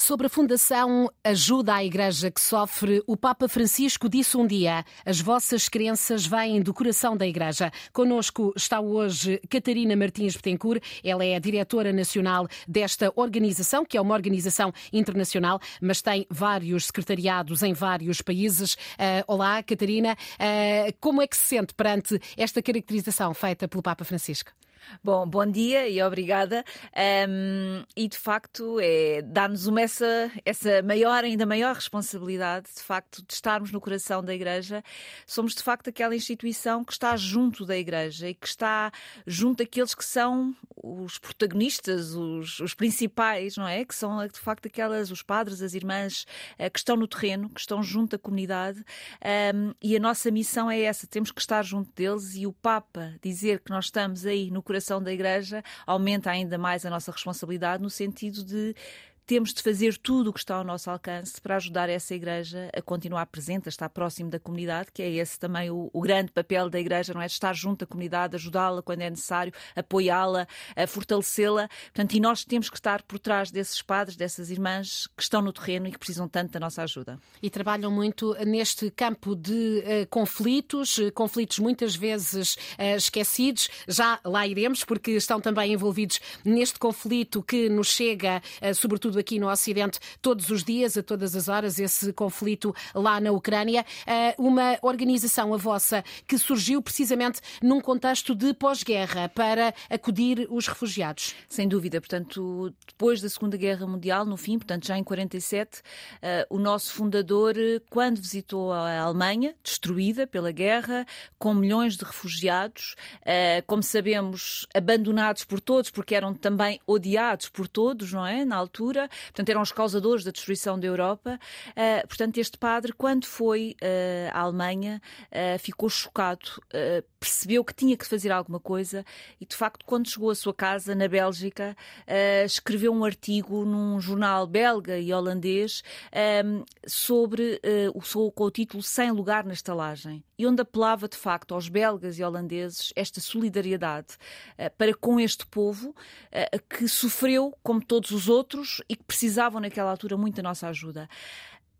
Sobre a Fundação Ajuda à Igreja que Sofre, o Papa Francisco disse um dia: as vossas crenças vêm do coração da Igreja. Conosco está hoje Catarina Martins Betancourt, ela é a diretora nacional desta organização, que é uma organização internacional, mas tem vários secretariados em vários países. Uh, olá, Catarina. Uh, como é que se sente perante esta caracterização feita pelo Papa Francisco? Bom, bom dia e obrigada. Um, e de facto, é, dá-nos uma essa, essa maior, ainda maior responsabilidade, de facto, de estarmos no coração da Igreja. Somos de facto aquela instituição que está junto da Igreja e que está junto daqueles que são os protagonistas, os, os principais, não é? Que são de facto aquelas, os padres, as irmãs uh, que estão no terreno, que estão junto da comunidade. Um, e a nossa missão é essa: temos que estar junto deles e o Papa dizer que nós estamos aí no coração da Igreja aumenta ainda mais a nossa responsabilidade no sentido de temos de fazer tudo o que está ao nosso alcance para ajudar essa Igreja a continuar presente, a estar próximo da comunidade, que é esse também o, o grande papel da Igreja, não é? Estar junto à comunidade, ajudá-la quando é necessário, apoiá-la, fortalecê-la. Portanto, e nós temos que estar por trás desses padres, dessas irmãs que estão no terreno e que precisam tanto da nossa ajuda. E trabalham muito neste campo de uh, conflitos, eh, conflitos muitas vezes uh, esquecidos. Já lá iremos, porque estão também envolvidos neste conflito que nos chega, uh, aqui no Ocidente todos os dias, a todas as horas, esse conflito lá na Ucrânia. Eh, uma organização, a vossa, que surgiu precisamente num contexto de pós-guerra para acudir os refugiados. Sem dúvida. Portanto, depois da Segunda Guerra Mundial, no fim, portanto, já em 47, eh, o nosso fundador, quando visitou a Alemanha, destruída pela guerra, com milhões de refugiados, eh, como sabemos, abandonados por todos, porque eram também odiados por todos, não é? Na altura, portanto eram os causadores da destruição da Europa. Uh, portanto, este padre, quando foi uh, à Alemanha, uh, ficou chocado, percebeu que tinha que fazer alguma coisa e, de facto, quando chegou à sua casa na Bélgica, escreveu um artigo num jornal belga e holandês sobre o, com o título Sem Lugar na Estalagem e onde apelava, de facto, aos belgas e holandeses esta solidariedade para com este povo que sofreu, como todos os outros, e que precisavam naquela altura muito da nossa ajuda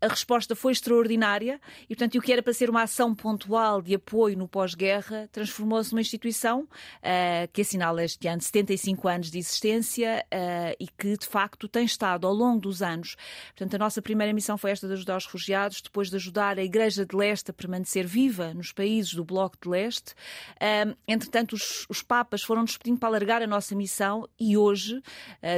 a resposta foi extraordinária e, portanto, o que era para ser uma ação pontual de apoio no pós-guerra transformou-se numa instituição uh, que assinala este ano 75 anos de existência uh, e que, de facto, tem estado ao longo dos anos. Portanto, a nossa primeira missão foi esta de ajudar os refugiados, depois de ajudar a Igreja de Leste a permanecer viva nos países do Bloco de Leste. Uh, entretanto, os, os Papas foram nos pedindo para alargar a nossa missão e hoje,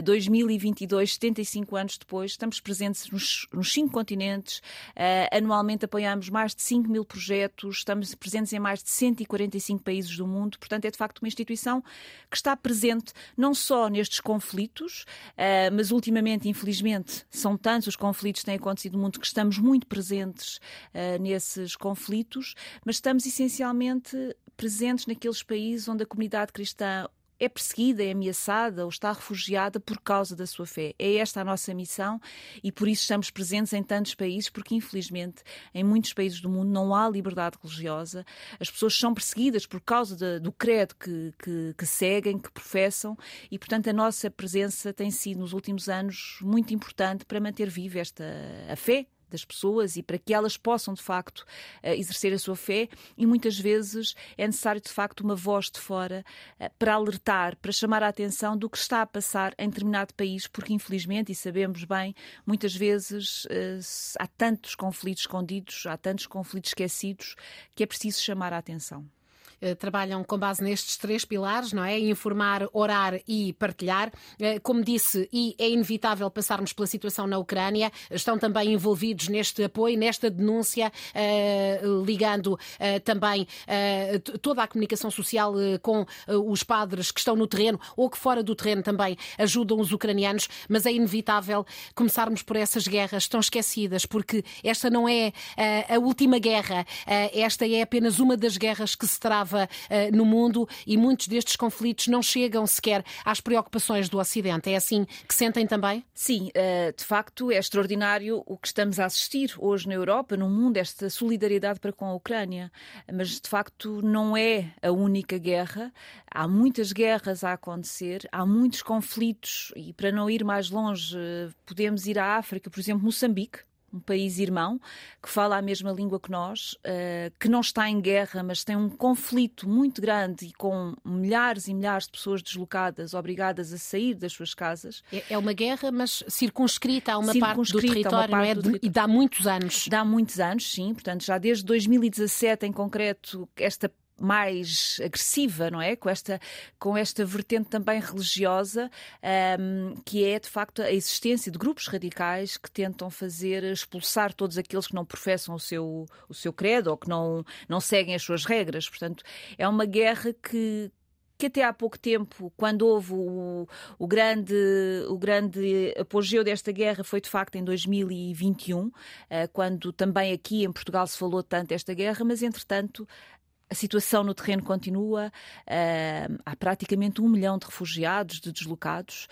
2022, 75 anos depois, estamos presentes nos, nos cinco continentes Uh, anualmente apoiamos mais de 5 mil projetos, estamos presentes em mais de 145 países do mundo. Portanto, é de facto uma instituição que está presente não só nestes conflitos, uh, mas ultimamente, infelizmente, são tantos os conflitos que têm acontecido no mundo que estamos muito presentes uh, nesses conflitos, mas estamos essencialmente presentes naqueles países onde a comunidade cristã é perseguida, é ameaçada ou está refugiada por causa da sua fé. É esta a nossa missão e por isso estamos presentes em tantos países, porque infelizmente em muitos países do mundo não há liberdade religiosa. As pessoas são perseguidas por causa de, do credo que, que, que seguem, que professam e, portanto, a nossa presença tem sido nos últimos anos muito importante para manter viva esta a fé das pessoas e para que elas possam, de facto, eh, exercer a sua fé. E muitas vezes é necessário, de facto, uma voz de fora eh, para alertar, para chamar a atenção do que está a passar em determinado país, porque, infelizmente, e sabemos bem, muitas vezes eh, há tantos conflitos escondidos, há tantos conflitos esquecidos, que é preciso chamar a atenção. Eh, trabalham com base nestes três pilares, não é? Informar, orar e partilhar. Eh, como disse, e é inevitável passarmos pela situação na Ucrânia, estão também envolvidos neste apoio, nesta denúncia, eh, ligando também toda a comunicação social com os padres que estão no terreno ou que fora do terreno também ajudam os ucranianos, mas é inevitável começarmos por essas guerras tão esquecidas, porque esta não é a última guerra, esta é apenas uma das guerras que se trava uh, no mundo e muitos destes conflitos não chegam sequer às preocupações do Ocidente. É assim que sentem também? Sim, uh, de facto é extraordinário o que estamos a assistir hoje na Europa, no mundo, esta solidariedade para com a Ucrânia. Mas de facto não é a única guerra. Há muitas guerras a acontecer, há muitos conflitos e para não ir mais longe, podemos ir à África, por exemplo, Moçambique um país irmão que fala a mesma língua que nós, uh, que não está em guerra, mas tem um conflito muito grande e com milhares e milhares de pessoas deslocadas, obrigadas a sair das suas casas. É, é uma guerra, mas circunscrita a uma parte do território, parte não é? Do território. E dá muitos anos. Dá muitos anos, sim. Portanto, já desde 2017 em concreto, esta mais agressiva, não é? Com esta, com esta vertente também religiosa, um, que é de facto a existência de grupos radicais que tentam fazer expulsar todos aqueles que não professam o seu, o seu credo ou que não, não seguem as suas regras. Portanto, é uma guerra que, que até há pouco tempo, quando houve o, o, grande, o grande apogeu desta guerra, foi de facto em 2021, eh, quando também aqui em Portugal se falou tanto desta guerra, mas entretanto a situação no terreno continua, há praticamente um milhão de refugiados, de deslocados.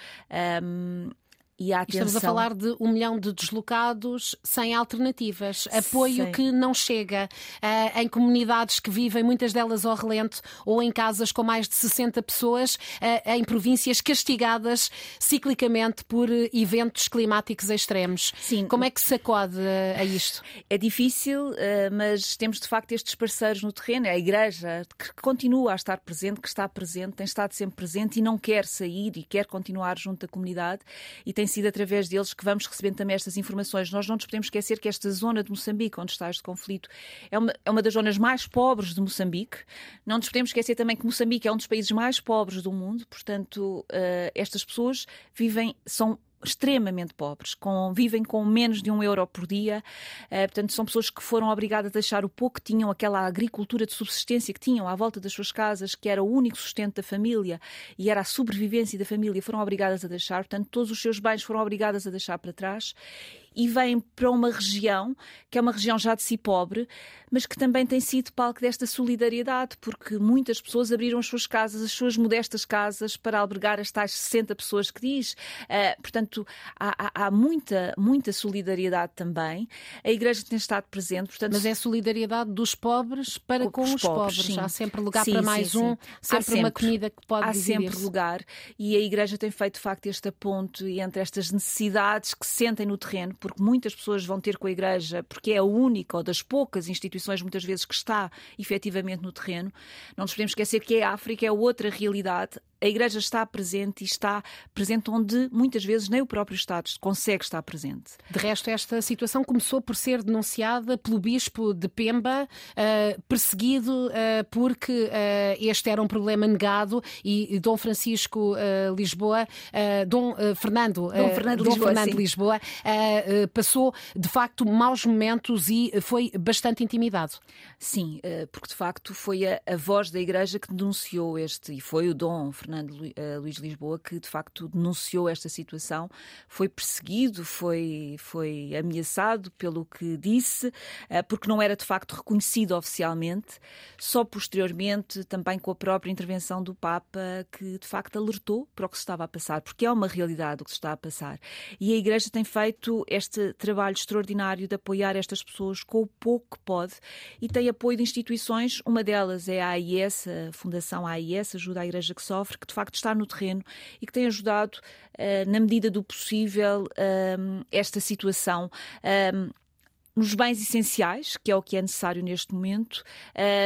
E a atenção... Estamos a falar de um milhão de deslocados sem alternativas, apoio Sim. que não chega uh, em comunidades que vivem, muitas delas ao relento, ou em casas com mais de 60 pessoas, uh, em províncias castigadas ciclicamente por uh, eventos climáticos extremos. Sim. Como é que se acode a isto? É difícil, mas temos de facto estes parceiros no terreno, é a Igreja que continua a estar presente, que está presente, tem estado sempre presente e não quer sair e quer continuar junto da comunidade e tem sido através deles que vamos recebendo também estas informações. Nós não nos podemos esquecer que esta zona de Moçambique, onde está este conflito, é uma, é uma das zonas mais pobres de Moçambique. Não nos podemos esquecer também que Moçambique é um dos países mais pobres do mundo, portanto, uh, estas pessoas vivem, são extremamente pobres, com, vivem com menos de um euro por dia. Uh, portanto, são pessoas que foram obrigadas a deixar o pouco que tinham, aquela agricultura de subsistência que tinham à volta das suas casas, que era o único sustento da família e era a sobrevivência da família, foram obrigadas a deixar. Portanto, todos os seus bens foram obrigadas a deixar para trás e vêm para uma região que é uma região já de si pobre, mas que também tem sido palco desta solidariedade, porque muitas pessoas abriram as suas casas, as suas modestas casas, para albergar as tais 60 pessoas que diz. Uh, portanto, há, há, há, muita, muita solidariedade também. A Igreja tem estado presente. Portanto, mas é solidariedade dos pobres para com, com os, pobres. pobres. Há sempre lugar sim, para mais sim, um, sempre, sempre, uma comida que pode Há sempre lugar. E a Igreja tem feito, de facto, este ponto entre estas necessidades que sentem no terreno, porque muitas pessoas vão ter com a Igreja, porque é a única ou das poucas instituições, muitas vezes, que está efetivamente no terreno. Não nos podemos esquecer que a África é outra realidade a Igreja está presente e está presente onde muitas vezes nem o próprio Estado consegue estar presente. De resto, esta situação começou por ser denunciada pelo Bispo de Pemba, uh, perseguido uh, porque uh, este era um problema negado e, e Dom Francisco Lisboa, Dom Fernando, Dom Fernando Dom Lisboa, Fernando Lisboa passou de facto maus momentos e foi bastante intimidado. Sim, porque de facto foi a, a voz da Igreja que denunciou este e foi o Dom Fernando Fernando uh, Luís Lisboa, que de facto denunciou esta situação, foi perseguido, foi, foi ameaçado pelo que disse, uh, porque não era de facto reconhecido oficialmente, só posteriormente, também com a própria intervenção do Papa, que de facto alertou para o que se estava a passar, porque é uma realidade o que se está a passar. E a Igreja tem feito este trabalho extraordinário de apoiar estas pessoas com o pouco que pode e tem apoio de instituições, uma delas é a AIS, a Fundação AIS, Ajuda à Igreja que Sofre, que de facto está no terreno e que tem ajudado, uh, na medida do possível, uh, esta situação. Uh, nos bens essenciais, que é o que é necessário neste momento,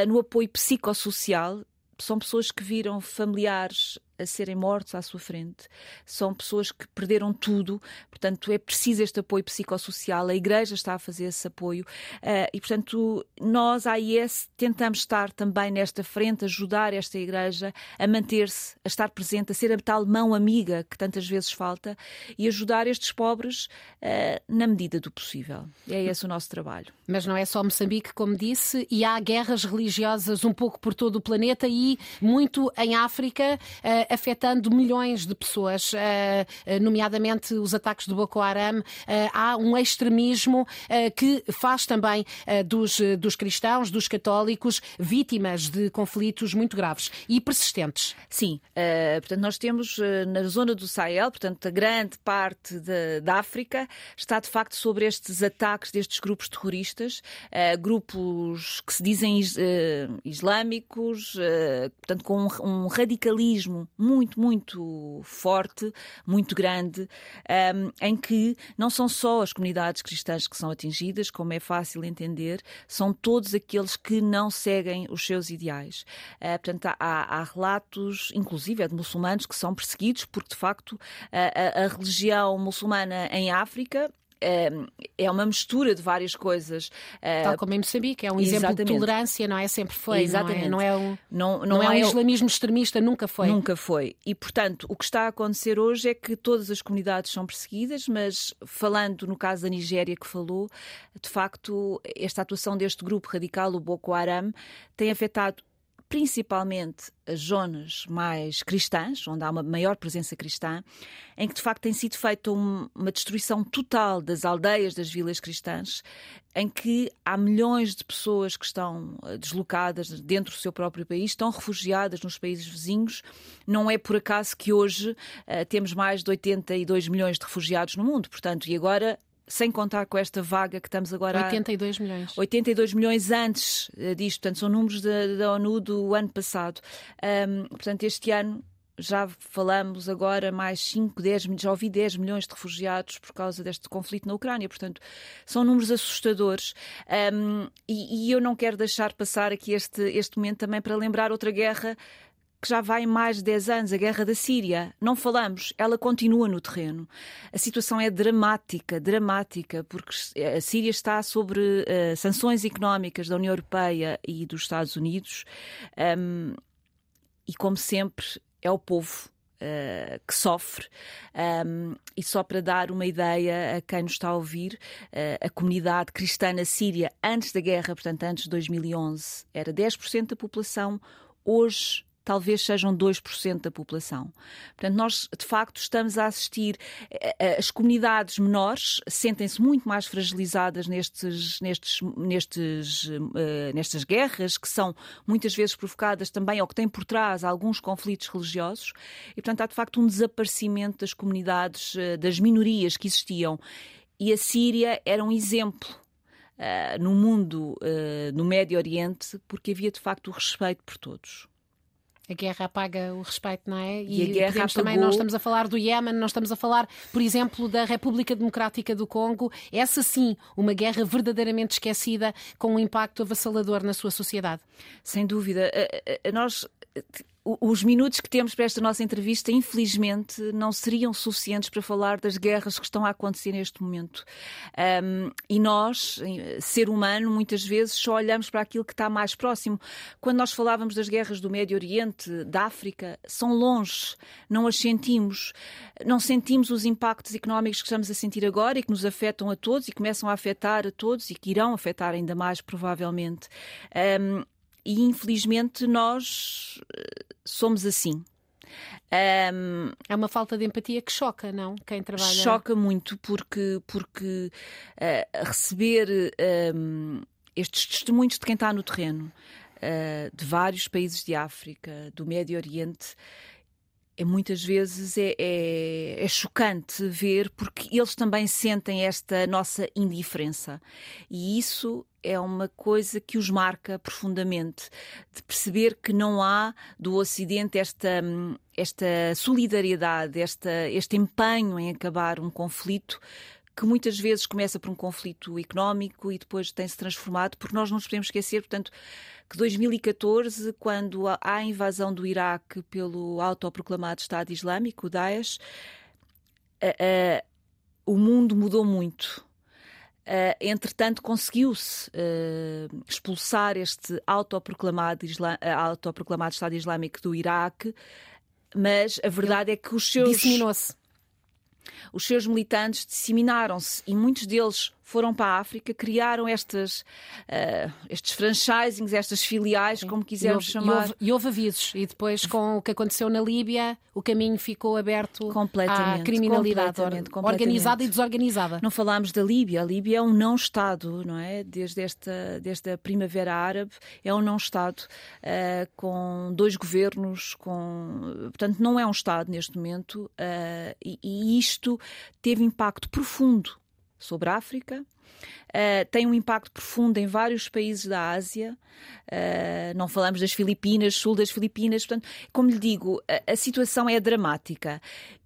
no apoio psicossocial. São pessoas que viram familiares a serem mortos à sua frente. São pessoas que perderam tudo, portanto é preciso este apoio psicossocial. A Igreja está a fazer esse apoio uh, e, portanto, nós, a AIS, tentamos estar também nesta frente, ajudar esta Igreja a manter-se, a estar presente, a ser a tal mão amiga que tantas vezes falta e ajudar estes pobres uh, na medida do possível. É esse o nosso trabalho. Mas não é só Moçambique, como disse, e há guerras religiosas um pouco por todo o planeta e muito em África. Afetando milhões de pessoas, nomeadamente os ataques do Boko Haram. Há um extremismo que faz também dos, dos cristãos, dos católicos, vítimas de conflitos muito graves e persistentes. Sim, portanto, nós temos na zona do Sahel, portanto, a grande parte da África está de facto sobre estes ataques destes grupos terroristas, grupos que se dizem islâmicos, portanto, com um, radicalismo muito, muito forte, muito grande, um, em que não são só as comunidades cristãs que são atingidas, como é fácil entender, são todos aqueles que não seguem os seus ideais. Uh, portanto, há, há, relatos, inclusive, é de muçulmanos que são perseguidos porque, de facto, a, a, a religião muçulmana em África é uma mistura de várias coisas. Ah, Tal como em Moçambique, é um exemplo Exatamente. de tolerância, não é? Sempre foi. Exatamente. Não é, não é um, não, não, não é, é um islamismo extremista, nunca foi. Nunca foi. E, portanto, o que está a acontecer hoje é que todas as comunidades são perseguidas, mas falando no caso da Nigéria que falou, de facto, esta atuação deste grupo radical, o Boko Haram, tem afetado principalmente as zonas mais cristãs, onde há uma maior presença cristã, em que de facto tem sido feita uma destruição total das aldeias, das vilas cristãs, em que há milhões de pessoas que estão eh, deslocadas dentro do seu próprio país, estão refugiadas nos países vizinhos. Não é por acaso que hoje uh, temos mais de 82 milhões de refugiados no mundo, portanto, e agora sem contar com esta vaga que estamos agora 82 a... milhões. 82 milhões antes uh, disto, portanto, são números da, da ONU do ano passado. Um, portanto, este ano já falamos agora mais 5, 10, já ouvi 10 milhões de refugiados por causa deste conflito na Ucrânia. Portanto, são números assustadores. Um, e, e, eu não quero deixar passar aqui este, este momento também para lembrar outra guerra que já vai mais de 10 anos, a guerra da Síria. Não falamos, ela continua no terreno. A situação é dramática, dramática, porque a Síria está sobre uh, sanções económicas da União Europeia e dos Estados Unidos. Um, e, como sempre, é o povo Uh, que sofre. Um, e só para dar uma ideia a quem nos está a ouvir, uh, a comunidade cristã na Síria, antes da guerra, portanto, antes de 2011, era 10% da população, hoje talvez sejam 2% da população. Portanto, nós de facto estamos a assistir. Eh, eh, as comunidades menores sentem-se muito mais fragilizadas nestes, nestes, nestes, uh, nestas guerras, que são muitas vezes provocadas também, ou que têm por trás alguns conflitos religiosos, e portanto há de facto um desaparecimento das comunidades, uh, das minorias que existiam. E a Síria era um exemplo. Uh, no mundo, no Médio Oriente, porque havia de facto o respeito por todos. A guerra apaga o respeito, não é? E, e a guerra apagou... também, nós estamos a falar do Iémen, nós estamos a falar, por exemplo, da República Democrática do Congo. Essa sim, uma guerra verdadeiramente esquecida, com um impacto avassalador na sua sociedade. Sem dúvida. Nós os minutos que temos para esta nossa entrevista, infelizmente, não seriam suficientes para falar das guerras que estão a acontecer neste momento. Um, e nós, ser humano, muitas vezes só olhamos para aquilo que está mais próximo. Quando nós falávamos das guerras do Médio Oriente, da África, são longe, não as sentimos. Não sentimos os impactos económicos que estamos a sentir agora e que nos afetam a todos e começam a afetar a todos e que irão afetar ainda mais, provavelmente. Um, e infelizmente nós eh, somos assim. Um, é uma falta de empatia que choca, não? Quem trabalha. Choca muito porque, porque uh, receber um, estes testemunhos de quem está no terreno, uh, de vários países de África, do Médio Oriente, é, muitas vezes é, é, é, chocante ver porque eles também sentem esta nossa indiferença e isso é uma coisa que os marca profundamente de perceber que não há do Ocidente esta esta solidariedade esta este empenho em acabar um conflito que muitas vezes começa por um conflito económico e depois tem-se transformado, porque nós não nos podemos esquecer, portanto, que 2014, quando há a invasão do Iraque pelo autoproclamado Estado Islâmico, o Daesh, uh, uh, o mundo mudou muito. Uh, entretanto, conseguiu-se uh, expulsar este autoproclamado, autoproclamado Estado Islâmico do Iraque, mas a verdade é que os seus. Disseminou-se os seus militantes disseminaram-se e muitos deles foram para a África, criaram estas, uh, estes franchisings, estas filiais, Sim. como quisermos e houve, chamar. E houve, e houve, avisos, e depois com o que aconteceu na Líbia, o caminho ficou aberto à criminalidade completamente, completamente. organizada e desorganizada. Não falámos da Líbia, a Líbia é um não-Estado, não é? Desde esta, desde a Primavera Árabe, é um não-Estado uh, com dois governos, com... portanto, não é um Estado neste momento, uh, e, e isto teve impacto profundo sobre a África, Uh, tem um impacto profundo em vários países da Ásia. Uh, não falamos das Filipinas, sul das Filipinas. Portanto, como lhe digo, a, a situação é dramática.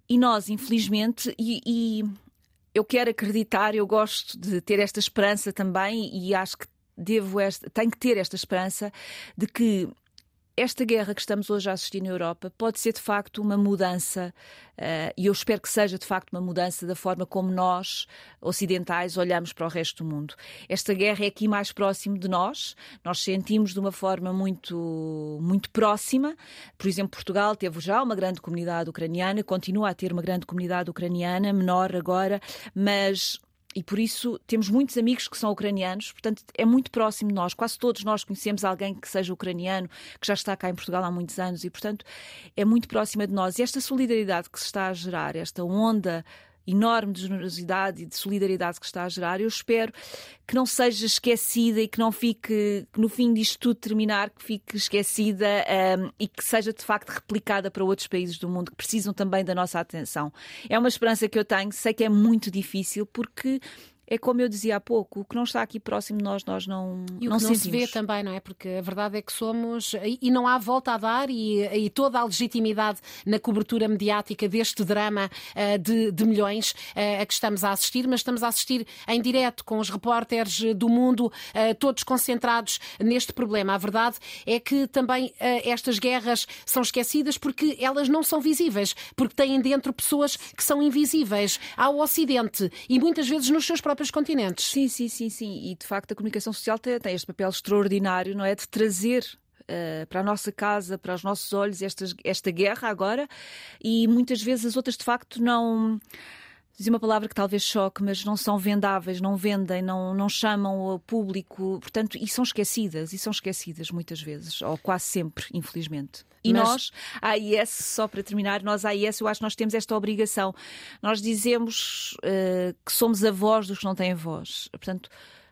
E nós, infelizmente, e, e, eu quero acreditar, eu gosto de ter esta esperança também, e acho que devo esta, tenho que ter esta esperança de que esta guerra que estamos hoje a assistir na Europa pode ser de facto uma mudança, uh, e eu espero que seja de facto uma mudança da forma como nós, ocidentais, olhamos para o resto do mundo. Esta guerra é aqui mais próximo de nós, nós sentimos de uma forma muito, muito próxima. Por exemplo, Portugal teve já uma grande comunidade ucraniana, continua a ter uma grande comunidade ucraniana, menor agora, mas e por isso temos muitos amigos que são ucranianos, portanto é muito próximo de nós. Quase todos nós conhecemos alguém que seja ucraniano, que já está cá em Portugal há muitos anos e, portanto, é muito próxima de nós. E esta solidariedade que se está a gerar, esta onda enorme de generosidade e de solidariedade que está a gerar, eu espero que não seja esquecida e que não fique, que no fim disto tudo terminar, que fique esquecida um, e que seja de facto replicada para outros países do mundo que precisam também da nossa atenção. É uma esperança que eu tenho, sei que é muito difícil porque é como eu dizia há pouco, o que não está aqui próximo de nós, nós não E o não que não se vê também, não é? Porque a verdade é que somos, e, e não há volta a dar, e, e, toda a legitimidade na cobertura mediática deste drama uh, de, de, milhões uh, a que estamos a assistir, mas estamos a assistir em direto com os repórteres do mundo, uh, todos concentrados neste problema. A verdade é que também estas guerras são esquecidas porque elas não são visíveis, porque têm dentro pessoas que são invisíveis ao Ocidente e muitas vezes nos seus próprios próprios continentes. Sim, sim, sim, sim. E de facto a comunicação social tem, tem este papel extraordinário, não é? De trazer Uh, para a nossa casa, para os nossos olhos, esta, esta guerra agora, e muitas vezes as outras de facto não dizer uma palavra que talvez choque, mas não são vendáveis, não vendem, não, não chamam o público, portanto, e são esquecidas, e são esquecidas muitas vezes, ou quase sempre, infelizmente. E mas... nós, a AIS, só para terminar, nós, a AIS, eu acho que nós temos esta obrigação. Nós dizemos uh, que somos a voz dos que não têm voz. Portanto,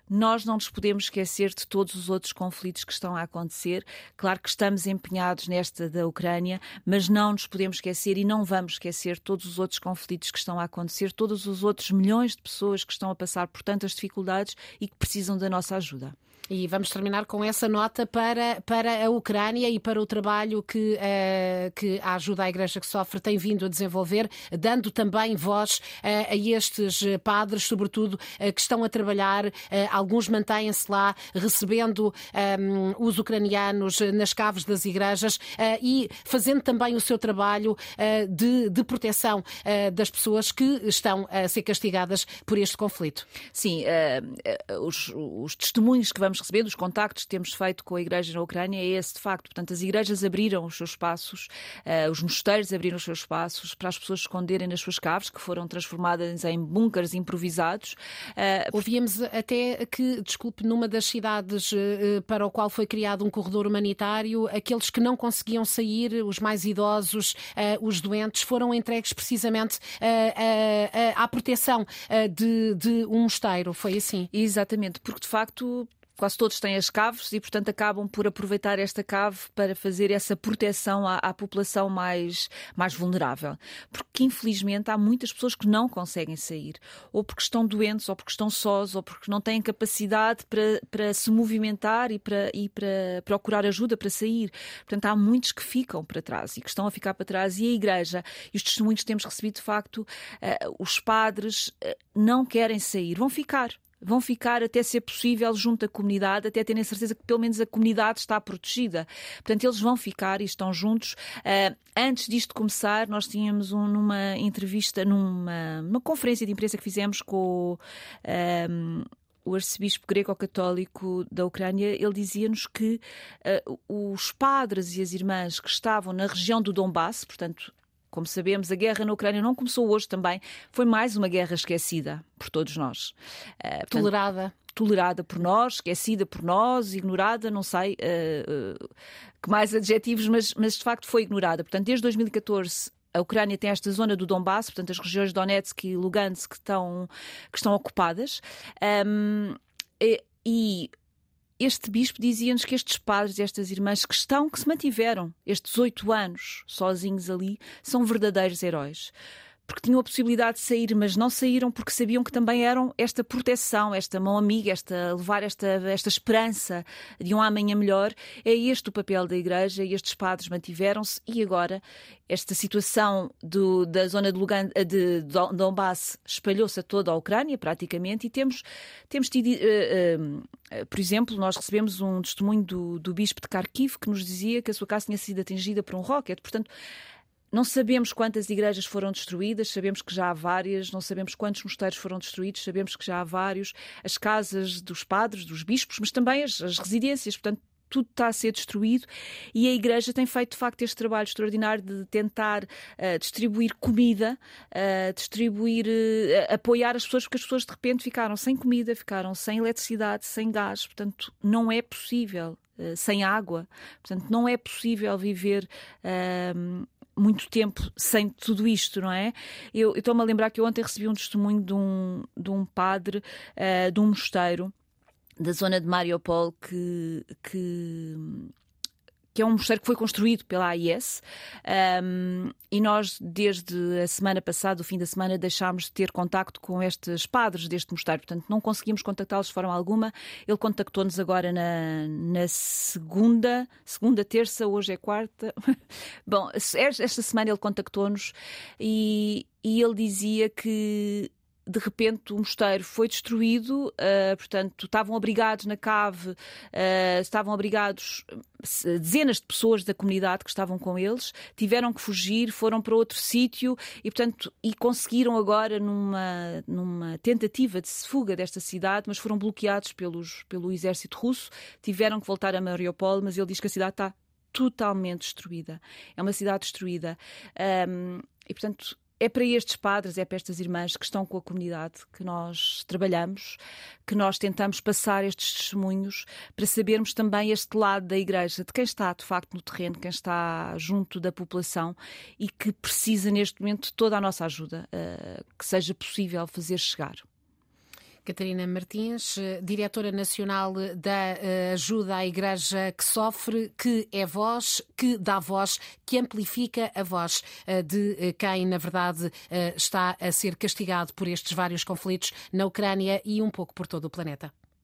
nós não nos podemos esquecer de todos os outros conflitos que estão a acontecer. Claro que estamos empenhados nesta da Ucrânia, mas não nos podemos esquecer e não vamos esquecer todos os outros conflitos que estão a acontecer, todos os outros milhões de pessoas que estão a passar por tantas dificuldades e que precisam da nossa ajuda. E vamos terminar com essa nota para, para a Ucrânia e para o trabalho que, uh, que a ajuda à Igreja que sofre tem vindo a desenvolver, dando também voz uh, a estes padres, sobretudo, uh, que estão a trabalhar. alguns mantêm-se lá, recebendo um, os ucranianos nas caves das igrejas e fazendo também o seu trabalho de, de proteção das pessoas que estão a ser castigadas por este conflito. Sim, os, os testemunhos que vamos recebido, os contactos que temos feito com a Igreja na Ucrânia é esse de facto. Portanto, as igrejas abriram os seus espaços, uh, os mosteiros abriram os seus espaços para as pessoas esconderem nas suas caves, que foram transformadas em bunkers improvisados. Uh, Ouvíamos até que, desculpe, numa das cidades uh, para o qual foi criado um corredor humanitário, aqueles que não conseguiam sair, os mais idosos, os doentes, foram entregues precisamente à proteção de, de um mosteiro. Foi assim? Exatamente, porque de facto quase todos têm as caves e, portanto, acabam por aproveitar esta cave para fazer essa proteção à, à, população mais, mais vulnerável. Porque, infelizmente, há muitas pessoas que não conseguem sair, ou porque estão doentes, ou porque estão sós, ou porque não têm capacidade para, para se movimentar e para, e para procurar ajuda para sair. Portanto, há muitos que ficam para trás e que estão a ficar para trás. E a Igreja e os testemunhos que temos recebido, de facto, uh, os padres uh, não querem sair, vão ficar vão ficar até ser possível junto à comunidade, até terem certeza que pelo menos a comunidade está protegida. Portanto, eles vão ficar e estão juntos. Uh, antes disto começar, nós tínhamos um, numa entrevista, numa, numa conferência de imprensa que fizemos com um, ah, o arcebispo grego-católico da Ucrânia, ele dizia-nos que uh, os padres e as irmãs que estavam na região do Donbass, portanto, Como sabemos, a guerra na Ucrânia não começou hoje também, foi mais uma guerra esquecida por todos nós. Uh, Tolerada tolerada por nós, esquecida por nós, ignorada, não sei uh, uh, que mais adjetivos, mas, mas de facto foi ignorada. Portanto, desde 2014 a Ucrânia tem esta zona do Donbass, portanto, as regiões de Donetsk e Lugansk que estão, que estão ocupadas. Um, e, e este bispo dizia-nos que estes padres estas irmãs que estão, que se mantiveram estes oito anos sozinhos ali, são verdadeiros heróis porque tinham a possibilidade de sair, mas não saíram porque sabiam que também eram esta proteção, esta mão amiga, esta levar esta, esta esperança de um amanhã melhor. É este o papel da Igreja e estes padres mantiveram-se e agora esta situação do, da zona de, Lugan, de Donbass espalhou-se a toda a Ucrânia praticamente e temos, temos tido, uh, uh, por exemplo, nós recebemos um testemunho do, do bispo de Kharkiv que nos dizia que a sua casa tinha sido atingida por um rocket. Portanto, não sabemos quantas igrejas foram destruídas, sabemos que já há várias, não sabemos quantos mosteiros foram destruídos, sabemos que já há vários, as casas dos padres, dos bispos, mas também as, as residências, portanto, tudo está a ser destruído. E a Igreja tem feito de facto este trabalho extraordinário de tentar uh, distribuir comida, uh, distribuir, uh, apoiar as pessoas, porque as pessoas de repente ficaram sem comida, ficaram sem eletricidade, sem gás, portanto não é possível. sem água, portanto, não é possível viver muito tempo sem tudo isto, não é? Eu estou-me a lembrar que eu ontem recebi um testemunho de um, de um padre uh, de um mosteiro da zona de Mariupol que, que que é um mosteiro que foi construído pela AIS, um, e nós, desde a semana passada, o fim da semana, deixámos de ter contacto com estes padres deste mosteiro, portanto, não conseguimos contactá-los de forma alguma. Ele contactou-nos agora na, na segunda, segunda, terça, hoje é quarta. Bom, esta semana ele contactou-nos e, e ele dizia que de repente o mosteiro foi destruído, uh, portanto, estavam abrigados na cave, uh, estavam abrigados dezenas de pessoas da comunidade que estavam com eles, tiveram que fugir, foram para outro sítio e, portanto, e conseguiram agora numa, numa tentativa de fuga desta cidade, mas foram bloqueados pelos, pelo exército russo, tiveram que voltar a Mariupol, mas ele diz que a cidade está totalmente destruída. É uma cidade destruída. Um, e, portanto, é para estes padres, é para estas irmãs que estão com a comunidade que nós trabalhamos, que nós tentamos passar estes testemunhos para sabermos também este lado da Igreja, de quem está de facto no terreno, quem está junto da população e que precisa neste momento de toda a nossa ajuda uh, que seja possível fazer chegar. Catarina Martins, eh, diretora nacional da eh, Ajuda à Igreja que Sofre, que é voz, que dá voz, que amplifica a voz eh, de quem, na verdade, está a ser castigado por estes vários conflitos na Ucrânia e um pouco por todo o planeta.